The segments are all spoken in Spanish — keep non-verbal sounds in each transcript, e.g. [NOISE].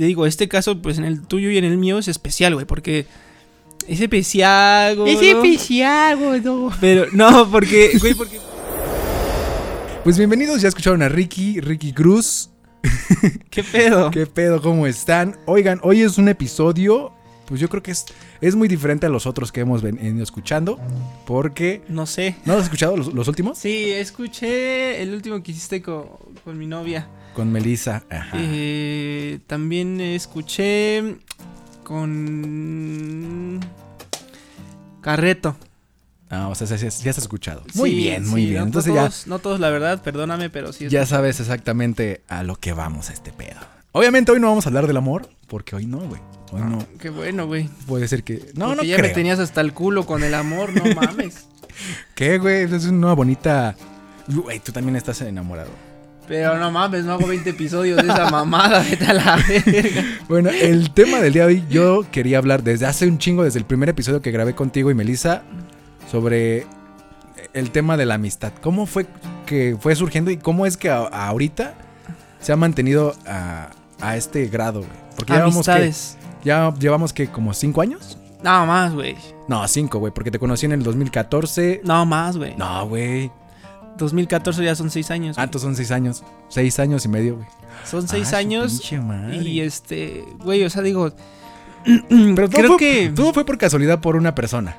te digo, este caso, pues en el tuyo y en el mío es especial, güey, porque es especial, güey. Es especial, güey. no. Pero, no, porque, güey, porque... Pues bienvenidos, ya escucharon a Ricky, Ricky Cruz. [LAUGHS] ¿Qué pedo? ¿Qué pedo? ¿Cómo están? Oigan, hoy es un episodio, pues yo creo que es, es muy diferente a los otros que hemos venido escuchando, porque... No sé. ¿No los has escuchado los, los últimos? Sí, escuché el último que hiciste con, con mi novia. Con Melissa. Ajá. Eh, también escuché con Carreto. Ah, o sea, ya, ya has escuchado. Muy Sí, bien, muy sí, bien. no- Entonces no ya, todos, no todos, la verdad, perdóname, pero sí. ya sabes exactamente a lo que vamos a este pedo. Obviamente hoy no vamos a hablar del amor, porque hoy no, güey. Hoy no. Qué bueno, güey. Puede ser que... No, Porque no ya creo. me tenías hasta el culo con el amor, no [LAUGHS] mames. ¿Qué, güey? Es una bonita... Güey, tú también estás enamorado. Pero no mames, no hago 20 episodios de esa mamada, [LAUGHS] vete a la verga. Bueno, el tema del día de hoy yo quería hablar desde hace un chingo, desde el primer episodio que grabé contigo y Melissa, sobre el tema de la amistad. ¿Cómo fue que fue surgiendo y cómo es que a- ahorita se ha mantenido a, a este grado, güey? Porque llevamos que, Amistades. ya llevamos que como cinco años. Nada más, güey. No, cinco, güey, porque te conocí en el 2014. No más, güey. No, güey. 2014 ya son 6 años. Ah, entonces son seis años. Seis años y medio, güey. Son 6 Ah, años. Y este, güey, o sea, digo. [CLEARS THROAT] Pero todo creo fue, que todo fue por casualidad por una persona.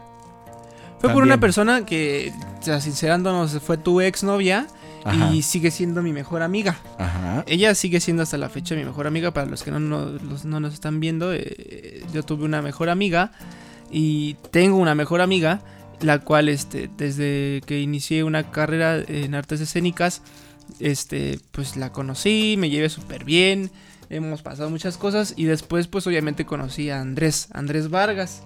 fue por una persona que, o sea, sincerándonos, fue tu exnovia Ajá. y sigue siendo mi mejor amiga. Ajá. Ella sigue siendo hasta la fecha mi mejor amiga. Para los que no, no- los- no nos están viendo, eh, yo tuve una mejor amiga y tengo una mejor amiga, la cual este, desde que inicié una carrera en artes escénicas, este, pues la conocí, me llevé súper bien, hemos pasado muchas cosas y después pues obviamente conocí a Andrés, Andrés Vargas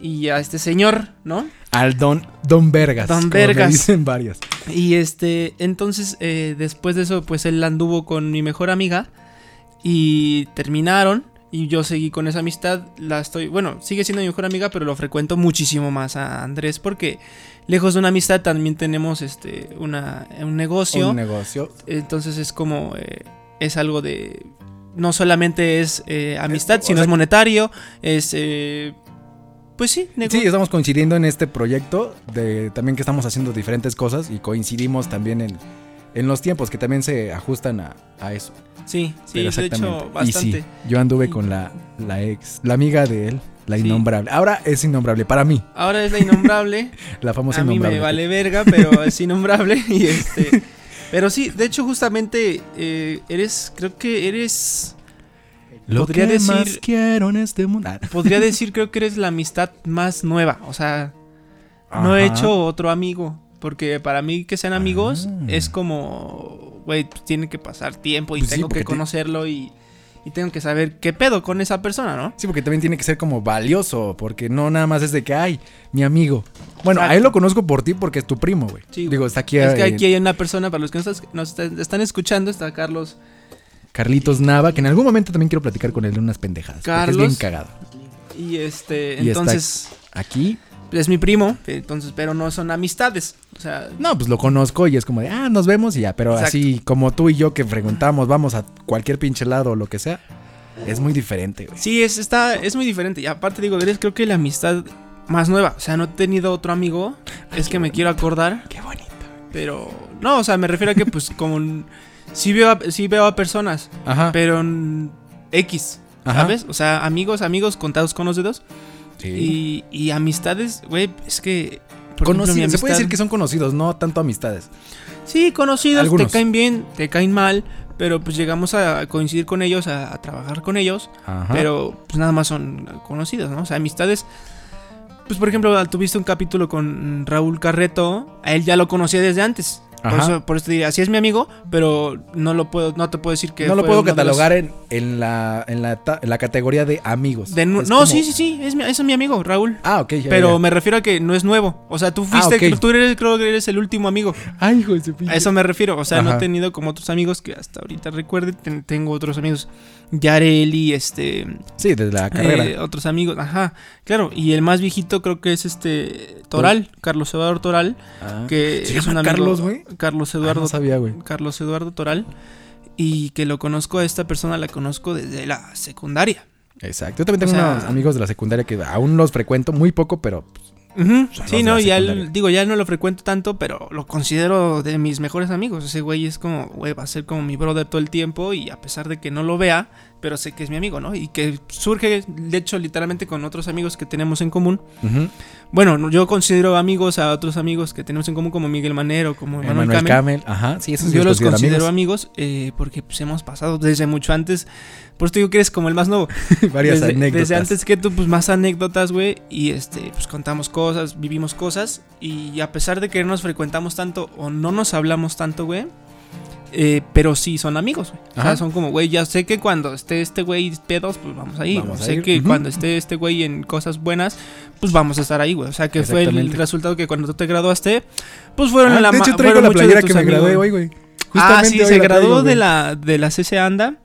y a este señor, ¿no? Al Don, Don Vergas. Don Vergas. dicen varias. Y este, entonces, eh, después de eso, pues él anduvo con mi mejor amiga y terminaron. Y yo seguí con esa amistad. La estoy, bueno, sigue siendo mi mejor amiga, pero lo frecuento muchísimo más a Andrés porque lejos de una amistad también tenemos este una, un negocio. Un negocio. entonces es como eh, es algo de no solamente es eh, amistad, sino sea- es monetario, es eh, pues sí, negocio. Sí, estamos coincidiendo en este proyecto de también que estamos haciendo diferentes cosas y coincidimos también en, en los tiempos que también se ajustan a, a eso. Sí, sí, de hecho bastante. Y sí, yo anduve con la, la ex, la amiga de él, la Sí. innombrable. Ahora es innombrable para mí, Ahora es la innombrable. [LAUGHS] la famosa a mí innombrable. me vale verga, pero es innombrable. [LAUGHS] Y este. Pero sí, de hecho, justamente eh, eres. Creo que eres. Lo podría que decir- más quiero en este mundo. [LAUGHS] Podría decir, creo que eres la amistad más nueva. O sea, no he hecho otro amigo. Porque para mí que sean amigos Ah. es como. Güey, pues, tiene que pasar tiempo y Pues tengo que te- conocerlo y. Y tengo que saber qué pedo con esa persona, ¿no? Sí, porque también tiene que ser como valioso, porque no nada más es de que, ay, mi amigo. Bueno, a Exacto. él lo conozco por ti porque es tu primo, güey. Sí, Digo, está aquí, Es que aquí hay una persona, para los que nos, están- escuchando, está Carlos. Carlitos Nava, que en algún momento también quiero platicar con él de unas pendejadas. Carlos. es bien cagado. Y este, Y está- entonces. Aquí, es mi primo, entonces, pero no son amistades. O sea, no, pues lo conozco y es como de, ah, nos vemos y ya. Pero Exacto. así como tú y yo que preguntamos, vamos a cualquier pinche lado o lo que sea, es muy diferente, güey. sí, es, está, es muy diferente. Y aparte digo, eres creo que la amistad más nueva. O sea, no he tenido otro amigo. Es que me quiero acordar. Qué bonito. Pero, no, o sea, me refiero a que pues como... Sí veo a, sí veo a personas, Ajá. pero en X, Ajá. ¿sabes? O sea, amigos, amigos contados con los dedos. Sí. Y, y amistades, güey, es que... por ejemplo, se puede decir que son conocidos, no tanto amistades. Sí, conocidos, Algunos. te caen bien, te caen mal, pero pues llegamos a coincidir con ellos, a, a trabajar con ellos, Ajá. pero pues nada más son conocidos, ¿no? O sea, amistades. Pues por ejemplo, tuviste un capítulo con Raúl Carreto, a él ya lo conocía desde antes. Por eso, por eso te diría, sí es mi amigo, pero no lo puedo, no te puedo decir que no lo puedo los- catalogar en, en la, en, la, en la categoría de amigos. de no, como- sí, sí, sí, es mi, es mi amigo, Raúl. Ah, ok. ya, Pero ya. me refiero a que no es nuevo. O sea, tú fuiste, Ah, tú eres, creo que eres el último amigo. Ay, hijo de su A eso me refiero. O sea, no he tenido como otros amigos que hasta ahorita recuerde. ten- tengo otros amigos. Yareli, este. Sí, desde la carrera. eh, otros amigos. Ajá. Claro. Y el más viejito creo que es este. Toral. Carlos Eduardo Toral. Ah. Que ¿Se es llama un amigo. Carlos, güey? Carlos Ah, Eduardo. no sabía, güey. Carlos Eduardo Toral. y que lo conozco a esta persona, la conozco desde la secundaria. Exacto. Yo también tengo O sea- unos amigos de la secundaria que aún los frecuento muy poco, pero pues, Sí, no, ya el- digo, ya no lo frecuento tanto, pero lo considero de mis mejores amigos. Ese güey es como, güey, va a ser como mi brother todo el tiempo y a pesar de que no lo vea, pero sé que es mi amigo, ¿no? Y que surge, de hecho, literalmente con otros amigos que tenemos en común. ujú. Bueno, no- yo considero amigos a otros amigos que tenemos en común como Miguel Manero, como Manuel, Manuel Camel. Camel. Ajá, sí, esos Yo los considero considero amigos, eh, porque pues, hemos pasado desde mucho antes. Por eso te digo que eres como el más nuevo. [LAUGHS] Varias desde, anécdotas. desde antes que tú, pues más anécdotas, güey. Y este, pues contamos cosas, vivimos cosas. Y a pesar de que no nos frecuentamos tanto o no nos hablamos tanto, güey. Eh, pero sí son amigos, güey. O sea, son como, güey, ya sé que cuando esté este güey pedos, pues vamos a ir. Vamos a sé ir, que cuando esté este güey en cosas buenas, pues vamos a estar ahí, güey. O sea, que fue el resultado que cuando tú te graduaste, pues fueron Ah, la de hecho, traigo la playera que me amigos, gradué hoy, güey. Ah, sí, se graduó de la, de la CC Anda.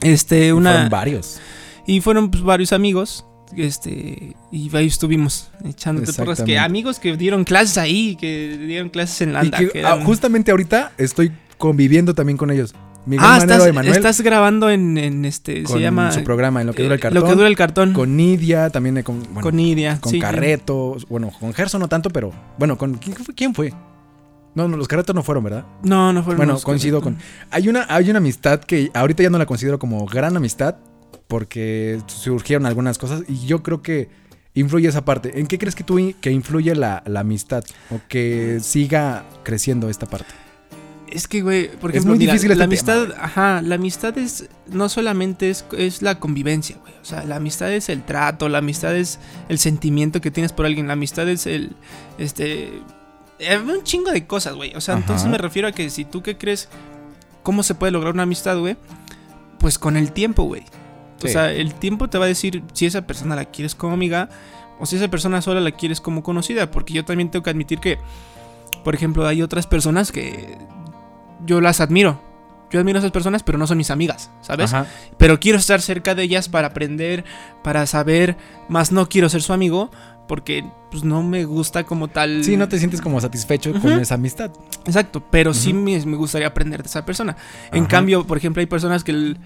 Este, Y una. Fueron varios. Y fueron pues, varios amigos. Este, y ahí estuvimos echándote porras. Que amigos que dieron clases ahí, que dieron clases en Landa. que, que ah, eran- justamente ahorita estoy conviviendo también con ellos. Miguel ah, Manero estás, estás grabando en, en este. con se llama. su programa En lo que dura el eh, cartón. Lo que dura el cartón. Con, Con Nidia, también eh, con, bueno, Nidia. con sí, Carreto. Bueno, con Gerson no tanto, pero bueno, con ¿quién fue? ¿quién fue? No, no, los Carretos no fueron, ¿verdad? No, no fueron Bueno, coincido Carreto. Hay una, hay una amistad que ahorita ya no la considero como gran amistad porque surgieron algunas cosas y yo creo que influye esa parte. ¿En qué crees que tú que influye la, la amistad o que siga creciendo esta parte? Es que, güey, por Es muy mira, difícil la este tema, amistad, ajá, la amistad es, no solamente es, es la convivencia, güey. O sea, la amistad es el trato, la amistad es el sentimiento que tienes por alguien, la amistad es el, este, eh, un chingo de cosas, güey. O sea, Ajá. entonces me refiero a que si tú qué crees, ¿cómo se puede lograr una amistad, güey? Pues con el tiempo, güey. O sea, el tiempo te va a decir si esa persona la quieres como amiga o si esa persona sola la quieres como conocida. Porque yo también tengo que admitir que, por ejemplo, hay otras personas que yo las admiro. Yo admiro a esas personas, pero no son mis amigas, ¿sabes? Ajá. Pero quiero estar cerca de ellas para aprender, para saber, más no quiero ser su amigo porque pues no me gusta como tal. Sí, no te sientes como satisfecho con esa amistad. Exacto, pero sí me, me gustaría aprender de esa persona. En cambio, por ejemplo, hay personas que, el-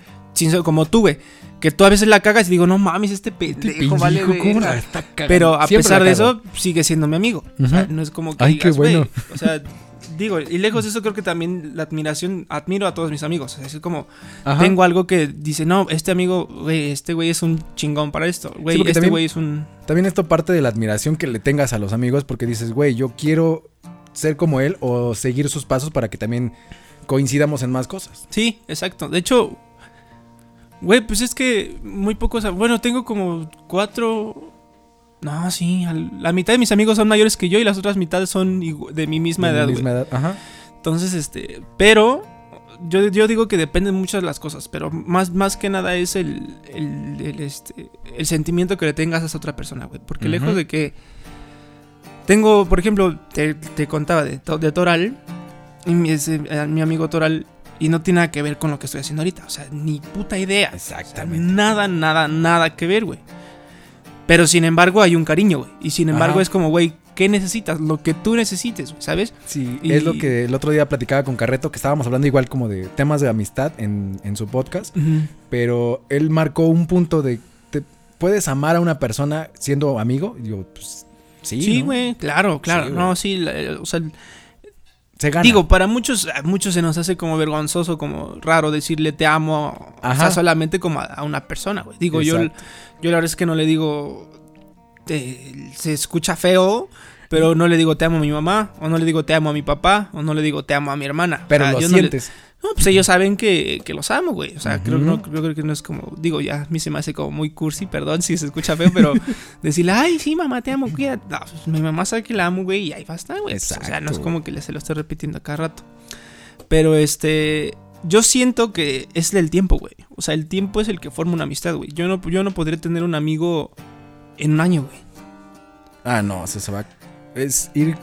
como tú, güey, que tú a veces la cagas y digo, no mames, este pendejo, vale, ¿cómo verga". la está? Pero a Siempre pesar de eso, sigue siendo mi amigo. O sea, no es como que Ay, qué digas, "Güey", bueno. O sea, digo, y lejos de eso creo que también la admiración, admiro a todos mis amigos. Es como, Ajá. tengo algo que dice, no, este amigo, güey, este güey es un chingón para esto. Güey, este güey es un... También esto parte de la admiración que le tengas a los amigos porque dices, güey, yo quiero ser como él o seguir sus pasos para que también coincidamos en más cosas. Sí, exacto. De hecho, güey, pues es que muy pocos... Bueno, tengo como cuatro... No, sí, al- la mitad de mis amigos son mayores que yo y las otras mitades son de mi misma De edad, güey. misma edad. Ajá. Entonces, este, pero yo, yo digo que dependen muchas de las cosas, pero más, más que nada es el, el, el, este, el sentimiento que le tengas a esa otra persona, güey. Porque lejos de que tengo, por ejemplo, te, te contaba de, To- de Toral, y mi, ese, eh, mi amigo Toral, y no tiene nada que ver con lo que estoy haciendo ahorita, o sea, ni puta idea. O sea, Exactamente. nada, nada, nada que ver, güey. Pero sin embargo hay un cariño, güey. Y sin embargo Ajá. es como, güey, ¿qué necesitas? Lo que tú necesites, ¿sabes? Sí, Y- es lo que el otro día platicaba con Carreto, que estábamos hablando igual como de temas de amistad en, en su podcast, pero él marcó un punto de, ¿te puedes amar a una persona siendo amigo? Y yo, pues sí. Sí, ¿no? güey, claro, claro. Sí, no, sí, la- o sea, Se gana. digo, para muchos, a muchos se nos hace como vergonzoso, como raro decirle te amo, o Ajá. sea, solamente como a, a una persona, güey. Digo, Exacto. yo la verdad es que no le digo, se escucha feo, pero no le digo te amo a mi mamá, o no le digo te amo a mi papá, o no le digo te amo a mi hermana. O pero sea, lo yo no le- sientes. No, pues ellos saben que, que los amo, güey. O sea, creo, Ujú. no, yo creo que no es como, digo, ya a mí se me hace como muy cursi, perdón si se escucha feo, pero [LAUGHS] decirle, ay, sí, mamá, te amo, cuídate. No, pues, mi mamá sabe que la amo, güey, y ahí basta, güey. Pues, o sea, no es Exacto, como que se lo esté repitiendo a cada rato. Pero este, yo siento que es el tiempo, güey. O sea, el tiempo es el que forma una amistad, güey. Yo no, yo no podría tener un amigo en un año, güey. Ah, no, se, se va. Es ir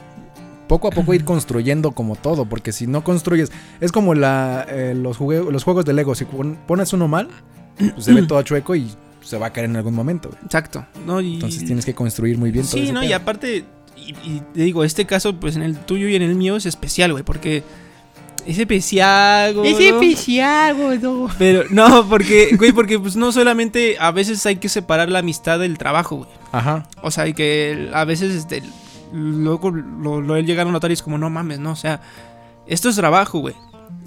poco a poco ir construyendo como todo, porque si no construyes, es como la, eh, los, jugue- los juegos de Lego, si pon- pones uno mal, pues se ve [CLEARS THROAT] todo chueco y se va a caer en algún momento. güey. Exacto. ¿no? Y- Entonces tienes que construir muy bien todo Sí, ese no, y aparte, y, y te digo, este caso, pues en el tuyo y en el mío es especial, güey, porque Es especial, güey. Es especial, gordo. Pero no, porque, güey, porque pues no solamente a veces hay que separar la amistad del trabajo, güey. Ajá. O sea, y que a veces este, luego lo, lo él llega a notar y es como, no mames, no, o sea, esto es trabajo, güey.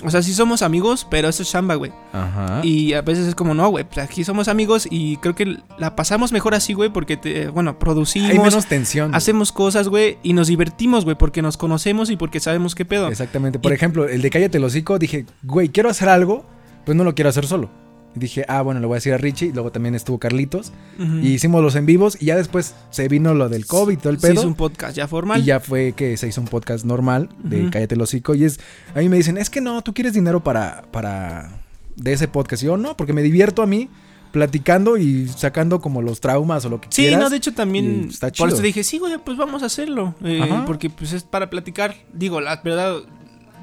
O sea, sí somos amigos, pero esto es chamba, güey. Ajá. Y a veces es como, no, güey, pues aquí somos amigos y creo que la pasamos mejor así, güey, porque, te, bueno, producimos, Hay menos tensión. hacemos cosas, güey, y nos divertimos, güey, porque nos conocemos y porque sabemos qué pedo. Exactamente. Por Y- ejemplo, el de Cállate el hocico, dije, güey, quiero hacer algo, pues no lo quiero hacer solo. Y dije, ah, bueno, le voy a decir a Richie. Y luego también estuvo Carlitos. Y hicimos los en vivos. Y ya después se vino lo del COVID y todo el Se pedo. hizo un podcast ya formal. Y ya fue que se hizo un podcast normal de. Cállate el hocico. Y es, a mí me dicen, es que no, tú quieres dinero para, para, de ese podcast. Y yo no, porque me divierto a mí platicando y sacando como los traumas o lo que Sí, quieras. no, de hecho también. está Por eso chido. dije, sí, güey, pues vamos a hacerlo. eh, porque pues es para platicar. Digo, la verdad,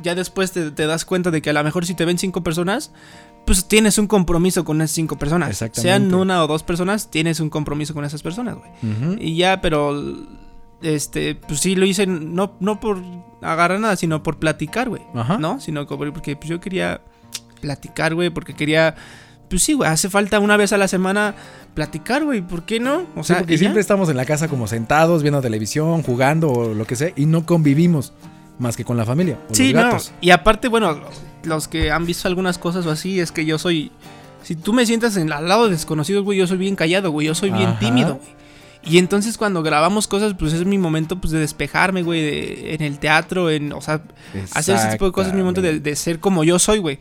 ya después te, te das cuenta de que a lo mejor si te ven cinco personas, pues tienes un compromiso con esas cinco personas. Exactamente. Sean una o dos personas, tienes un compromiso con esas personas, güey. Y ya, pero. Este, pues sí lo hice no, no por agarrar nada, sino por platicar, güey. Ajá. ¿No? Sino porque pues, yo quería platicar, güey, porque quería. Pues sí, güey, hace falta una vez a la semana platicar, güey, ¿por qué no? O Sí, porque ya. siempre estamos en la casa como sentados, viendo televisión, jugando o lo que sea, y no convivimos más que con la familia o Sí, los no. gatos. Y aparte, bueno, los que han visto algunas cosas o así, es que yo soy. Si tú me sientas en, al lado de desconocidos, güey, yo soy bien callado, güey. Yo soy bien tímido, güey. Y entonces cuando grabamos cosas, pues es mi momento pues de despejarme, güey, de- en el teatro, en, o sea, hacer ese tipo de cosas es mi momento de, de ser como yo soy, güey.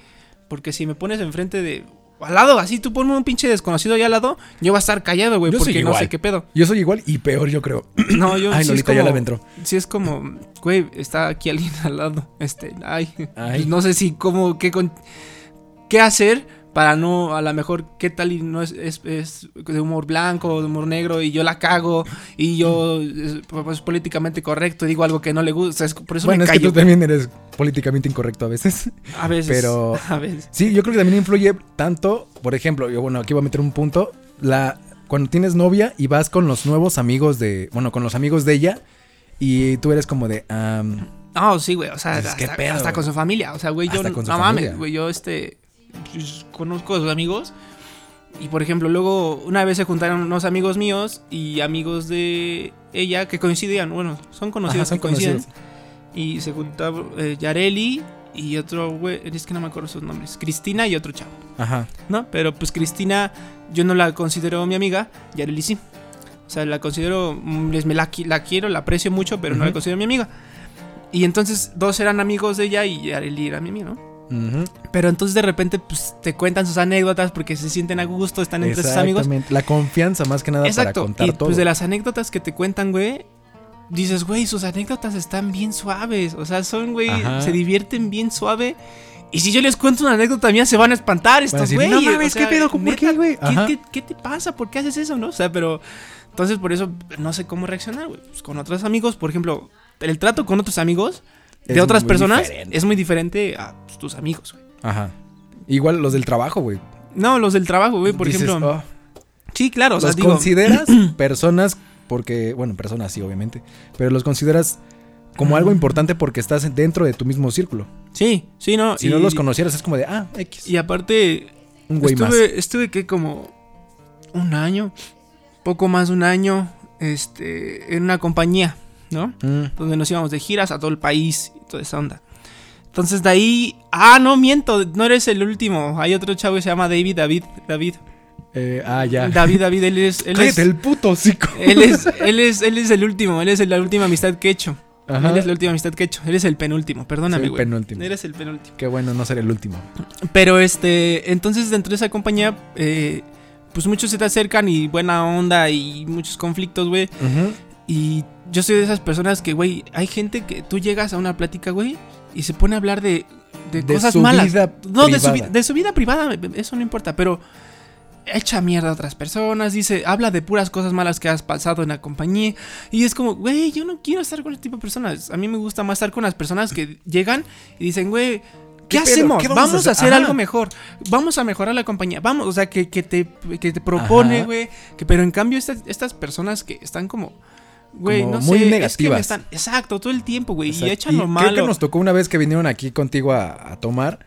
Porque si me pones enfrente de al lado, así tú ponme un pinche desconocido ahí al lado, yo voy a estar callado, güey, porque no sé qué pedo. Yo soy igual y peor, yo creo. [CLEARS THROAT] No, yo Ay, sí es Lolita, ya como- la entró. Sí, es como, güey, está aquí alguien al lado. Este, ay, Ay. no sé si cómo, qué, con- qué hacer para no, a lo mejor, qué tal y no es, es, es de humor blanco, de humor negro, y yo la cago, y yo es, pues, políticamente correcto, digo algo que no le gusta, es- por eso Bueno, me es que callo. tú también eres políticamente incorrecto a veces. [LAUGHS] A veces, pero- [LAUGHS] a veces. Sí, yo creo que también influye tanto, por ejemplo, yo bueno, aquí voy a meter un punto, la cuando tienes novia y vas con los nuevos amigos de, bueno, con los amigos de ella y tú eres como de, am, No, sí, güey, o sea, Pues, ¿qué hasta, pedo, hasta con su familia, o sea, güey, yo no familia. mames, güey, yo este conozco a sus amigos y por ejemplo, luego una vez se juntaron unos amigos míos y amigos de ella que coincidían, bueno, son conocidos Ajá, son que coinciden conocidos. y se juntaba eh, Yareli y otro güey, es que no me acuerdo sus nombres, Cristina y otro chavo, ajá, ¿no? Pero pues Cristina yo no la considero mi amiga, Yareli sí. O sea, la considero, mm, les me la, qui- la quiero, la aprecio mucho, pero no la considero mi amiga. Y entonces dos eran amigos de ella y Yareli era mi amiga, ¿no? Pero entonces de repente pues te cuentan sus anécdotas porque se sienten a gusto, están entre sus amigos. exactamente, la confianza más que nada Exacto. para contar y todo. pues de las anécdotas que te cuentan, güey, dices, güey, sus anécdotas están bien suaves. O sea, son, güey, Ajá. se divierten bien suave. Y si yo les cuento una anécdota mía, se van a espantar estos decir, güey. "No mames, ¿qué pedo? ¿Por qué, güey?" ¿qué, qué te pasa? ¿Por qué haces eso, no? O sea, pero... Entonces, por eso no sé cómo reaccionar, güey. Pues con otros amigos, por ejemplo, el trato con otros amigos de otras personas diferente. es muy diferente a pues, tus amigos, güey. Ajá. Igual los del trabajo, güey. No, los del trabajo, güey, por Dices, ejemplo. "Oh". Sí, claro, o sea, los digo... consideras [CLEARS THROAT] personas porque, bueno, personas sí, obviamente, pero los consideras como algo importante porque estás dentro de tu mismo círculo. Sí, sí, no. Si y, no los conocieras es como de, ah, X. Y aparte, un güey más. estuve, estuve que como un año, poco más de un año, este, en una compañía, ¿no? Mm, Donde nos íbamos de giras a todo el país y toda esa onda. Entonces de ahí, ah, no miento, no eres el último. Hay otro chavo que se llama David, David, David. eh, ah, ya. David, David, él es, [LAUGHS] él es, el puto hocico. él es, [LAUGHS] él es, él es el último, él es la última amistad que he hecho. Ajá. Él es la última amistad que he hecho. Él es el penúltimo, perdóname, güey. penúltimo. Eres el penúltimo. Qué bueno no ser el último. Pero este, entonces dentro de esa compañía, eh, pues muchos se te acercan y buena onda y muchos conflictos, güey. Y yo soy de esas personas que, güey, hay gente que tú llegas a una plática, güey, y se pone a hablar de, de, De cosas su malas. vida no, de su, de vida privada, eso no importa, pero echa mierda a otras personas, dice, habla de puras cosas malas que has pasado en la compañía. Y es como, güey, yo no quiero estar con este tipo de personas. A mí me gusta más estar con las personas que llegan y dicen, güey, ¿Qué, hacemos? ¿Qué vamos, vamos a a hacer? algo mejor. Vamos a mejorar la compañía. Vamos, o sea, que, que te, que te propone, güey. Que, pero en cambio, estas, estas personas que están como Güey, no muy sé, es que negativas. están, exacto, todo el tiempo, güey, y echan lo creo malo. que nos tocó una vez que vinieron aquí contigo a, a tomar.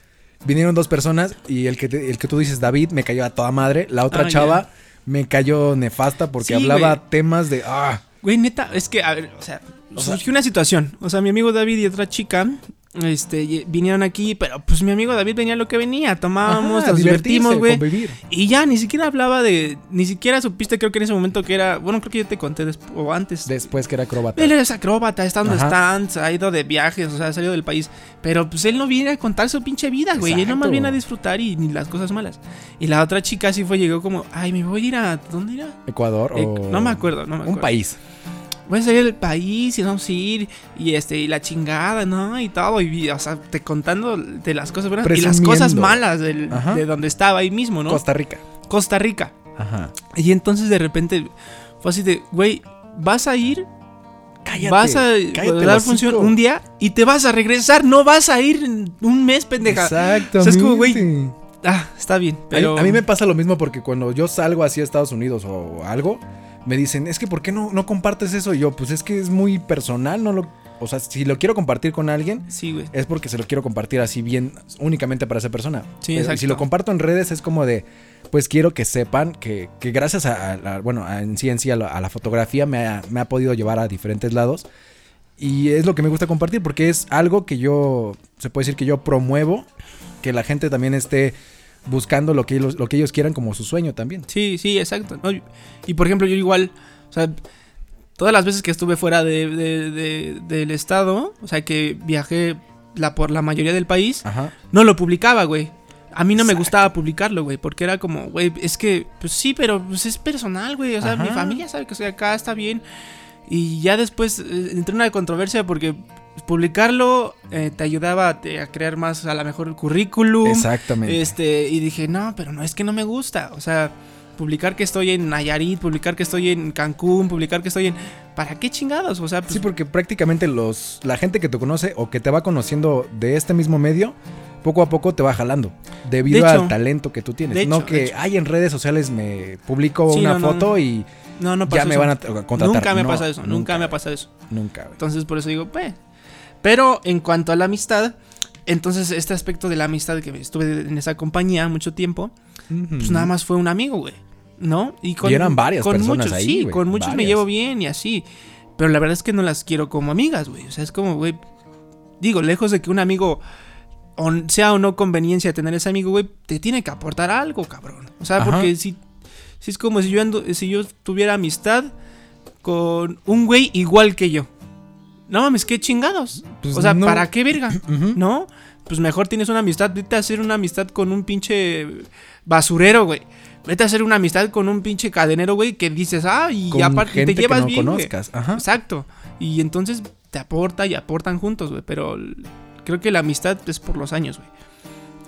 Vinieron dos personas y el que, te- el que tú dices, David, me cayó a toda madre. La otra Ah, chava me cayó nefasta porque Sí, hablaba güey. temas de... Ah, Güey, neta, es que, a ver, o sea, O sea- surgió una situación. O sea, mi amigo David y otra chica, este, vinieron aquí, pero pues mi amigo David venía lo que venía. Tomábamos, ajá, nos divertimos, güey. Y ya, ni siquiera hablaba de. Ni siquiera supiste, creo que en ese momento que era. Bueno, creo que yo te conté después, o antes. Después que era acróbata. Él es acróbata, está donde está, ha ido de viajes, o sea, ha salido del país. Pero pues él no viene a contar su pinche vida, güey. Él nomás viene a disfrutar y ni las cosas malas. Y la otra chica sí fue, llegó como, ay, me voy a ir a. ¿Dónde era? Ecuador Eh, o... no me acuerdo, no me acuerdo. Un país. Voy a salir del país y vamos a ir. Y este, y la chingada, ¿no? Y todo. Y, o sea, te contando de las cosas buenas y las cosas malas del- de donde estaba ahí mismo, ¿no? Costa Rica. Costa Rica. Ajá. Y entonces de repente fue así de, güey, vas a ir, Cállate. vas a cállate dar función un día y te vas a regresar, no vas a ir un mes, pendeja. Exactamente. O sea, es como, güey, Ah, está bien, A mí- pero A, mí me pasa lo mismo porque cuando yo salgo así a Estados Unidos o algo, me dicen, es que ¿por qué no, no compartes eso? Y yo, pues es que es muy personal, no lo... O sea, si lo quiero compartir con alguien, sí, güey. es porque se lo quiero compartir así bien, únicamente para esa persona. Sí, exacto. si lo comparto en redes es como de, pues quiero que sepan que, que gracias a, a la- bueno, a- en sí en sí a la, a la fotografía me ha, me ha podido llevar a diferentes lados. Y es lo que me gusta compartir porque es algo que yo, se puede decir que yo promuevo, que la gente también esté buscando lo que ellos, lo que ellos quieran como su sueño también. Sí, sí, exacto. ¿no? Y por ejemplo, yo igual, o sea, todas las veces que estuve fuera de, de- de- del estado, o sea, que viajé la, por la mayoría del país, Ajá. no lo publicaba, güey. A mí no me gustaba publicarlo, güey, porque era como, güey, es que, pues sí, pero pues es personal, güey. O sea, Ajá. mi familia sabe que acá, está bien. Y ya después eh, entré en una controversia porque publicarlo eh, te ayudaba a, te- a crear más, a lo mejor, el currículum. Exactamente. Este, y dije, no, pero no es que no me gusta. O sea, publicar que estoy en Nayarit, publicar que estoy en Cancún, publicar que estoy en. ¿Para qué chingados? O sea, pues, Sí, porque prácticamente los la gente que te conoce o que te va conociendo de este mismo medio, poco a poco te va jalando. Debido De hecho. al talento que tú tienes. No que hay en redes sociales me publico Sí, una no, no, foto no. y no, no ya me eso. van a contratar. Nunca me pasa eso, nunca, me ha pasado eso. Nunca. Entonces, por eso digo, pues. Pero en cuanto a la amistad, entonces este aspecto de la amistad que estuve en esa compañía mucho tiempo, pues nada más fue un amigo, güey. ¿No? Y eran varias con personas muchos, ahí, Sí, con muchos me llevo bien y así. Pero la verdad es que no las quiero como amigas, güey. O sea, es como, güey. Digo, lejos de que un amigo sea o no conveniencia tener ese amigo, güey, te tiene que aportar algo, cabrón. O sea, Ajá. porque si, si es como si yo ando, si yo tuviera amistad con un güey igual que yo. No mames, qué chingados. Pues o sea, no. ¿para qué verga? [CLEARS THROAT] ¿No? Pues mejor tienes una amistad. Vete a hacer una amistad con un pinche basurero, güey. Vete a hacer una amistad con un pinche cadenero, güey, que dices, ah, y Con aparte gente te llevas que no bien. conozcas. Ajá. Exacto. Y entonces te aporta y aportan juntos, güey. Pero creo que la amistad es por los años, güey.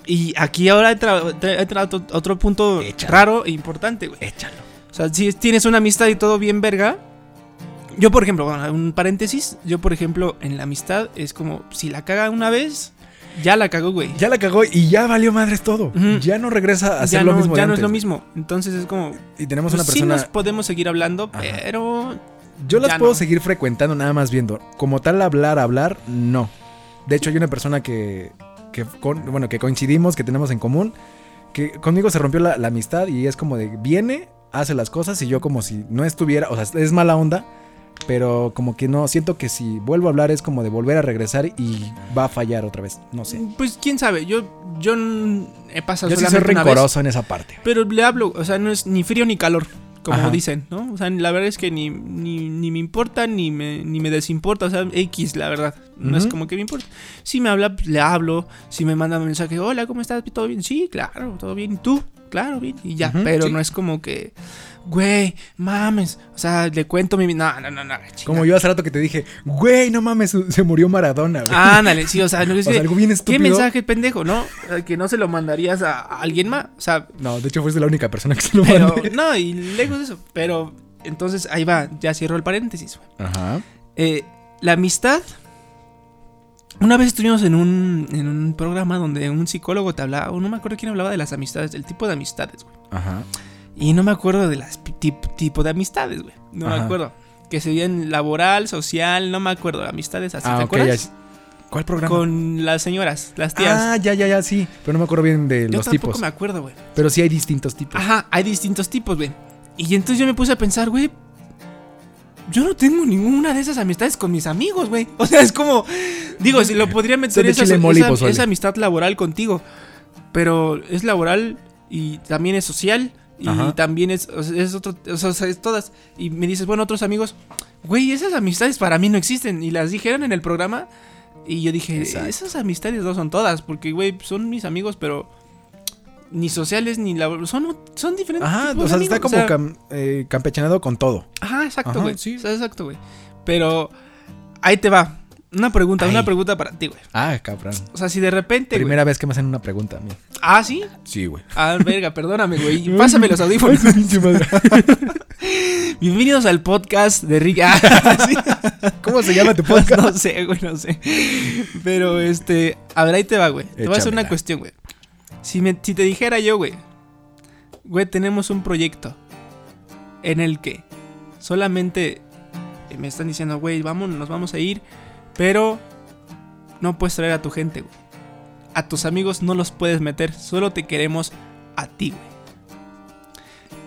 Y aquí ahora entra, entra- entra otro, otro punto Échalo. raro e importante, güey. Échalo. O sea, si tienes una amistad y todo bien verga. Yo, por ejemplo, bueno, un paréntesis. Yo, por ejemplo, en la amistad es como si la caga una vez, ya la cagó, güey. Ya la cagó y ya valió madres todo. Ujú. Ya no regresa a hacer ya lo no, mismo. de ya no es lo mismo. Entonces es como. Y tenemos pues una sí persona. nos podemos seguir hablando, Ajá. pero. Yo las puedo no. seguir frecuentando nada más viendo. Como tal, hablar, hablar, no. De hecho, hay una persona que, que con- bueno, que coincidimos, que tenemos en común, que conmigo se rompió la, la amistad y es como de, viene, hace las cosas y yo como si no estuviera, o sea, es mala onda, pero como que no, siento que si vuelvo a hablar es como de volver a regresar y va a fallar otra vez, no sé. Pues quién sabe. Yo, yo he pasado Yo sí soy rencoroso en esa parte. Pero le hablo, o sea, no es ni frío ni calor, como Ajá. dicen, ¿no? O sea, la verdad es que ni, ni, ni me importa ni me, ni me desimporta, o sea, X, la verdad. No es como que me importa. Si me habla, pues, le hablo. Si me manda un mensaje, hola, ¿cómo estás? ¿Todo bien? Sí, claro, todo bien. ¿Y tú? Claro, bien. Y ya, pero sí. no es como que, güey, mames. O sea, le cuento mi... No, no, no, no. Como yo hace rato que te dije, güey, no mames, se murió Maradona, güey. Ándale, sí, o sea, no es [LAUGHS] o sea, que- algo bien ¿Qué estúpido. mensaje pendejo, no? Eh, Que no se lo mandarías a, a alguien más. O sea, No, de hecho fuiste la única persona que se lo pero mandé. no, y lejos de eso. Pero entonces ahí va, ya cierro el paréntesis. güey. Ajá. Eh, la amistad. Una vez estuvimos en un, en un programa donde un psicólogo te hablaba, o no me acuerdo quién hablaba de las amistades, del tipo de amistades, güey. Ajá. Y no me acuerdo de las tip- tipo de amistades, güey. No me acuerdo. que serían laboral, social, no me acuerdo, amistades así, ah, ¿te acuerdas? ya- ¿Cuál programa? Con las señoras, las tías. Ah, ya, ya, ya, sí. Pero no me acuerdo bien de Yo los tampoco tipos. me acuerdo, güey. Pero sí hay distintos tipos. Ajá, hay distintos tipos, güey. Y entonces yo me puse a pensar, güey, yo no tengo ninguna de esas amistades con mis amigos, güey. [LAUGHS] O sea, es como, digo, si lo podría meter esa, esa- esa amistad laboral contigo. Pero es laboral y también es social y Ajá. también es, es otro, o sea, es todas. Y me dices, bueno, otros amigos, güey, esas amistades para mí no existen. Y las dijeron en el programa. Y yo dije, Exacto. esas amistades no son todas, porque, güey, son mis amigos, pero ni sociales ni laborales, son, son diferentes. Ajá, tipos o sea, de está como o sea, cam- eh, campechanado con todo. Ajá, exacto, güey. sí. O sea, exacto, güey. Pero ahí te va. Una pregunta, Ay. una pregunta para ti, güey. Ah, cabrón. O sea, si de repente, güey. Primera vez que me hacen una pregunta a mí. Ah, sí. Sí, güey. Ah, verga, [LAUGHS] perdóname, güey. Pásame los audífonos. [LAUGHS] Bienvenidos al podcast de Rick. [LAUGHS] Ah, sí. ¿Cómo se llama tu podcast? no sé, güey, no sé. Pero este, a ver, ahí te va, güey. Te voy a hacer una cuestión, güey. Si, me, si te dijera yo, güey, güey, tenemos un proyecto en el que solamente me están diciendo, güey, vamos, nos vamos a ir, pero no puedes traer a tu gente, güey. A tus amigos no los puedes meter, solo te queremos a ti, güey.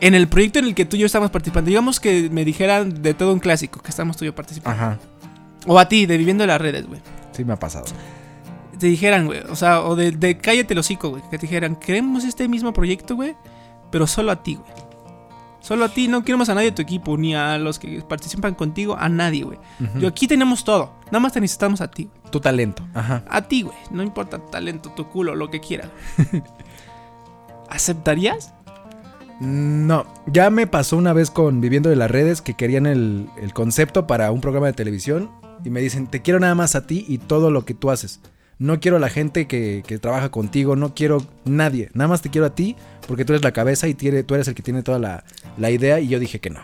En el proyecto en el que tú y yo estamos participando, digamos que me dijeran de todo un clásico que estamos tú y yo participando. Ajá. O a ti, de Viviendo en las Redes, güey. Sí me ha pasado. Te dijeran, güey. O sea, o de, de Cállate el hocico, güey. Que te dijeran, queremos este mismo proyecto, güey. Pero solo a ti, güey. Solo a ti, no queremos a nadie de tu equipo, ni a los que participan contigo, a nadie, güey. Yo aquí tenemos todo. Nada más te necesitamos a ti. Tu talento. Ajá. A ti, güey. No importa tu talento, tu culo, lo que quieras. [LAUGHS] ¿Aceptarías? No, ya me pasó una vez con Viviendo de las Redes que querían el, el concepto para un programa de televisión y me dicen, te quiero nada más a ti y todo lo que tú haces. No quiero a la gente que, que trabaja contigo, no quiero nadie, nada más te quiero a ti porque tú eres la cabeza y tiene- tú eres el que tiene toda la, la idea y yo dije que no.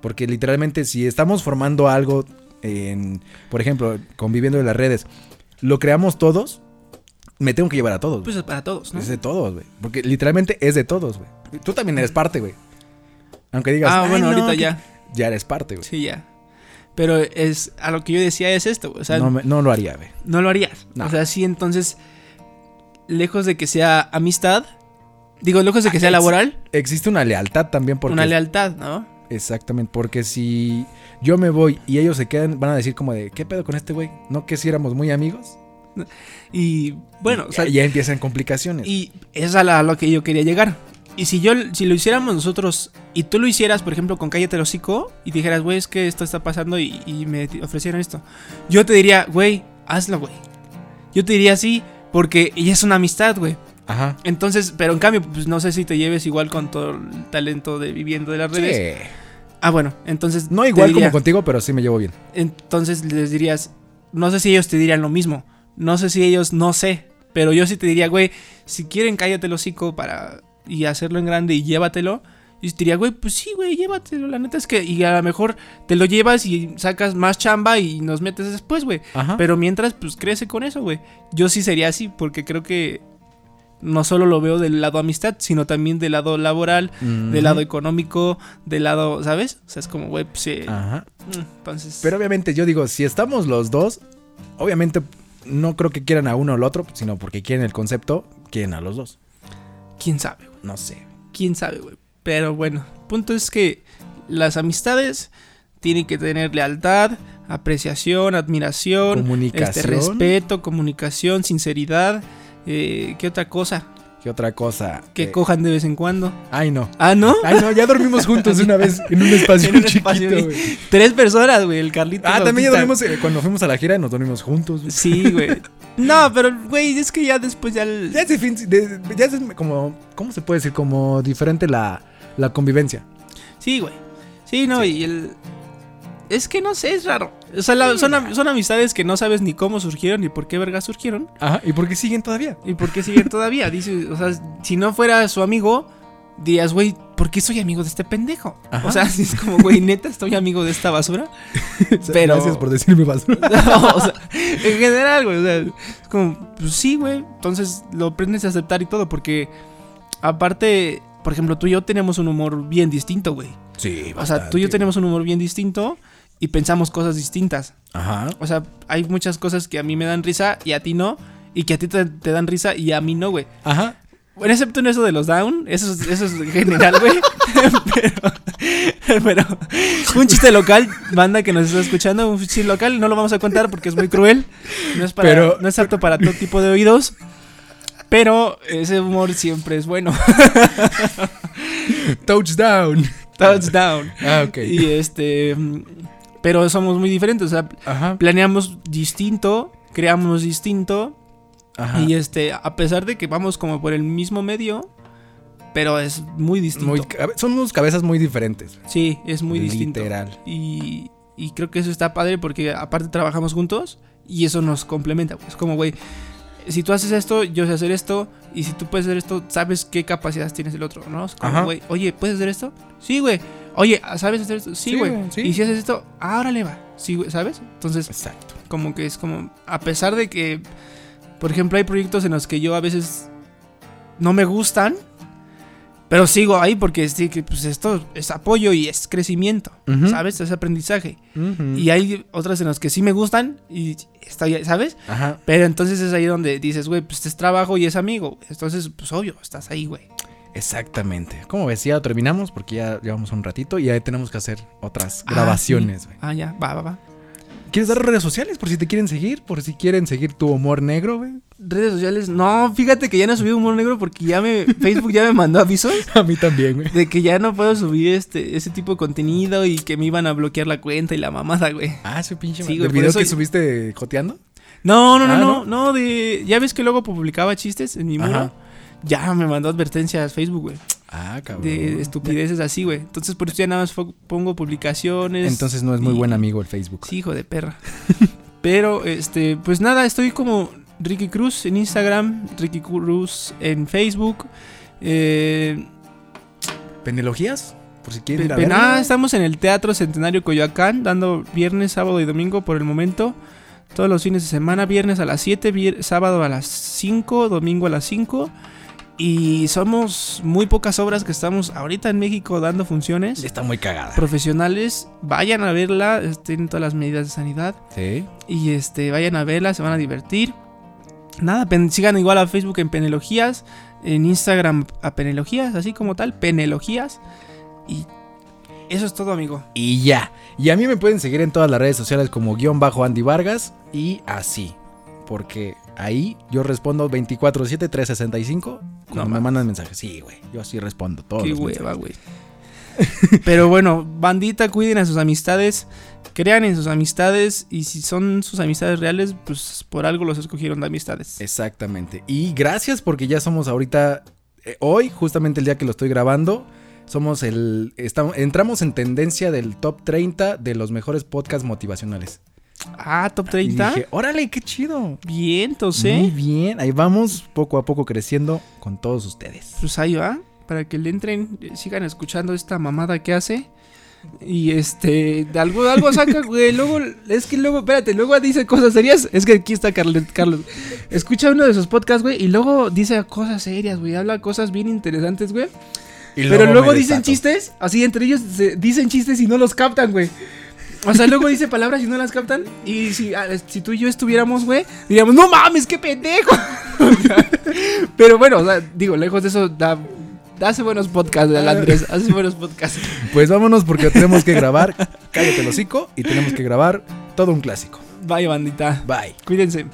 Porque literalmente si estamos formando algo, en, por ejemplo, con Viviendo de las Redes, lo creamos todos, me tengo que llevar a todos. Pues es para todos, ¿no? Es de todos, güey. Porque literalmente es de todos, güey. Tú también eres parte, güey. Aunque digas, Ah, "Ay, bueno, no, ahorita que-". ya. Ya eres parte, güey. Sí, ya. Pero es a lo que yo decía es esto. O sea, no, me- no lo haría, güey. No lo harías. No. O sea, sí, entonces, lejos de que sea amistad, digo, lejos de que Ah, sea ex- laboral, Existe una lealtad también porque... una lealtad, ¿no? Exactamente, porque si yo me voy y ellos se quedan, van a decir como de, ¿qué pedo con este güey? ¿No que si éramos muy amigos? Y bueno, o sea, ya, ya empiezan complicaciones. y es a, la- a lo que yo quería llegar. Y si yo, si lo hiciéramos nosotros y tú lo hicieras, por ejemplo, con Cállate el hocico y dijeras, güey, es que esto está pasando y, y me ofrecieran esto, yo te diría, güey, hazlo, güey. Yo te diría sí, porque ella es una amistad, güey. Ajá. Entonces, pero en cambio, pues no sé si te lleves igual con todo el talento de viviendo de las redes. Sí. Ah, bueno, entonces. No igual diría- como contigo, pero sí me llevo bien. Entonces les dirías. No sé si ellos te dirían lo mismo. No sé si ellos, no sé. Pero yo sí te diría, güey, si quieren, cállate el hocico para. Y hacerlo en grande y llévatelo. Y diría, güey, pues sí, güey, llévatelo. La neta es que. Y a lo mejor te lo llevas y sacas más chamba y nos metes después, güey. Pero mientras, pues crece con eso, güey. Yo sí sería así, porque creo que. No solo lo veo del lado amistad, sino también del lado laboral, del lado económico, del lado, ¿sabes? O sea, es como, güey, pues sí. Ajá. Mm, Entonces. Pero obviamente yo digo, si estamos los dos, obviamente no creo que quieran a uno o al otro, sino porque quieren el concepto, quieren a los dos. Quién sabe, güey. No sé. Quién sabe, güey. Pero bueno, punto es que las amistades tienen que tener lealtad, apreciación, admiración, este, Comunicación. respeto, comunicación, sinceridad. Eh, ¿Qué otra cosa? ¿Qué otra cosa? Que Eh, cojan de vez en cuando. Ay, no. Ah, ¿no? Ay, no, ya dormimos juntos una vez en un espacio [LAUGHS] En un chiquito, espacio bien- güey. Tres personas, güey. El Carlito. Ah, también ya dormimos, eh, cuando fuimos a la gira, nos dormimos juntos. güey. Sí, güey. [LAUGHS] No, pero, güey, es que ya después ya. el- Ya es, ya es como, ¿cómo se puede decir? Como diferente la, la convivencia. Sí, güey. Sí, no, y el. Es que no sé, es raro. O sea, la- son, son amistades que no sabes ni cómo surgieron ni por qué vergas surgieron. Ajá, ¿y por qué siguen todavía? ¿Y por qué siguen todavía? [LAUGHS] Dice, o sea, si no fuera su amigo, dirías, güey, ¿por qué soy amigo de este pendejo? Ajá. O sea, si [LAUGHS] es como, güey, neta, estoy amigo de esta basura. [LAUGHS] Pero- Gracias por decirme basura. [LAUGHS] No, o sea, en general, güey, o sea, es como, pues sí, güey. Entonces lo aprendes a aceptar y todo, porque aparte, por ejemplo, tú y yo tenemos un humor bien distinto, güey. Sí, O sea, tú y yo tenemos un humor bien distinto y pensamos cosas distintas. Ajá. O sea, hay muchas cosas que a mí me dan risa y a ti no, y que a ti te, te dan risa y a mí no, güey. Ajá. Bueno, excepto en eso de los down, eso es, eso es general, güey. [LAUGHS] pero, pero un chiste local, banda que nos está escuchando, un chiste local, no lo vamos a contar porque es muy cruel. No es, para, Pero- no es apto para todo tipo de oídos. Pero ese humor siempre es bueno. [LAUGHS] Touchdown. Touchdown. Ah, ok. Y este. Pero somos muy diferentes. O sea, Ajá. planeamos distinto, creamos distinto. Ajá. Y este, a pesar de que vamos como por el mismo medio, pero es muy distinto. Muy, somos cabezas muy diferentes. Sí, es muy distinto. Literal. Y, y creo que eso está padre porque aparte trabajamos juntos y eso nos complementa. Es como, güey, si tú haces esto, yo sé hacer esto. Y si tú puedes hacer esto, sabes qué capacidades tienes el otro, ¿no? Es como, güey, oye, ¿puedes hacer esto? Sí, güey. Oye, ¿sabes hacer esto? Sí, güey. sí. Y si haces esto, ahora le va. Sí, güey, ¿sabes? Entonces, Exacto. como que es como, a pesar de que, por ejemplo, hay proyectos en los que yo a veces no me gustan, pero sigo ahí porque sí, que, pues esto es apoyo y es crecimiento. ¿sabes? Es aprendizaje. Y hay otras en las que sí me gustan y estoy, ¿sabes? Ajá. Pero entonces es ahí donde dices, güey, pues es trabajo y es amigo. Entonces, pues obvio, estás ahí, güey. Exactamente. Como ves, ya terminamos porque ya llevamos un ratito y ya tenemos que hacer otras grabaciones. güey. Ah, ya, va, va, va. ¿Quieres dar redes sociales por si te quieren seguir? Por si quieren seguir tu humor negro, güey. Redes sociales, no, fíjate que ya no subí humor negro porque ya me, Facebook ya me mandó avisos. [LAUGHS] A mí también, güey. De que ya no puedo subir este ese tipo de contenido y que me iban a bloquear la cuenta y la mamada, güey. Ah, ese pinche Sí, güey, ¿El video que subiste joteando? No, no, no, Ah, no, no, de ya ves que luego publicaba chistes en mi muro. Ajá. Ya me mandó advertencias Facebook, güey, Ah, cabrón. de estupideces así, güey. Entonces por eso ya nada más pongo publicaciones. Entonces no es muy y- buen amigo el Facebook. Sí, hijo de perra. [LAUGHS] Pero este, pues nada, estoy como Ricky Cruz en Instagram, Ricky Cruz en Facebook. Eh, ¿Penelogías? Por si quieren Pe- ir a pe- verla. ah, estamos en el Teatro Centenario Coyoacán, dando viernes, sábado y domingo por el momento. Todos los fines de semana, viernes a las 7, vier- sábado a las 5, domingo a las 5. Y somos muy pocas obras que estamos ahorita en México dando funciones. Está muy cagada. Profesionales, vayan a verla, tienen todas las medidas de sanidad. Sí. Y este, vayan a verla, se van a divertir. Nada, sigan igual a Facebook en Penelogías, en Instagram a Penelogías, así como tal, Penelogías. Y eso es todo, amigo. Y ya. Y a mí me pueden seguir en todas las redes sociales como guion bajo Andy Vargas y así. Porque ahí yo respondo 24-7, 365 cuando No me mandan mensajes. Sí, güey. Yo así respondo todos Qué los hueva, güey. [LAUGHS] Pero bueno, bandita, cuiden a sus amistades, crean en sus amistades y si son sus amistades reales, pues por algo los escogieron de amistades. Exactamente. Y gracias porque ya somos ahorita, eh, hoy, justamente el día que lo estoy grabando, somos el, estamos, entramos en tendencia del top 30 de los mejores podcasts motivacionales. Ah, top Y 30. dije, órale, qué chido. Bien, Muy entonces, bien, ahí vamos poco a poco creciendo con todos ustedes. pues ahí va, para que le entren, eh, sigan escuchando esta mamada que hace. Y este, de algo, de algo saca, [LAUGHS] güey. Luego, es que luego, espérate, luego dice cosas serias. Es que aquí está Carlos. Carlos. Escucha uno de sus podcasts, güey, y luego dice cosas serias, güey. Habla cosas bien interesantes, güey. Y Pero luego dicen chistes, así entre ellos se- dicen chistes y no los captan, güey. O sea, luego dice palabras y no las captan. Y si, ah, si tú y yo estuviéramos, güey, diríamos, no mames, qué pendejo. [LAUGHS] Pero bueno, o sea, digo, lejos de eso, da, hace buenos podcasts, Andrés, hace buenos podcasts. Pues vámonos porque tenemos que grabar Cállate el hocico y tenemos que grabar todo un clásico. Bye, bandita. Bye. Cuídense.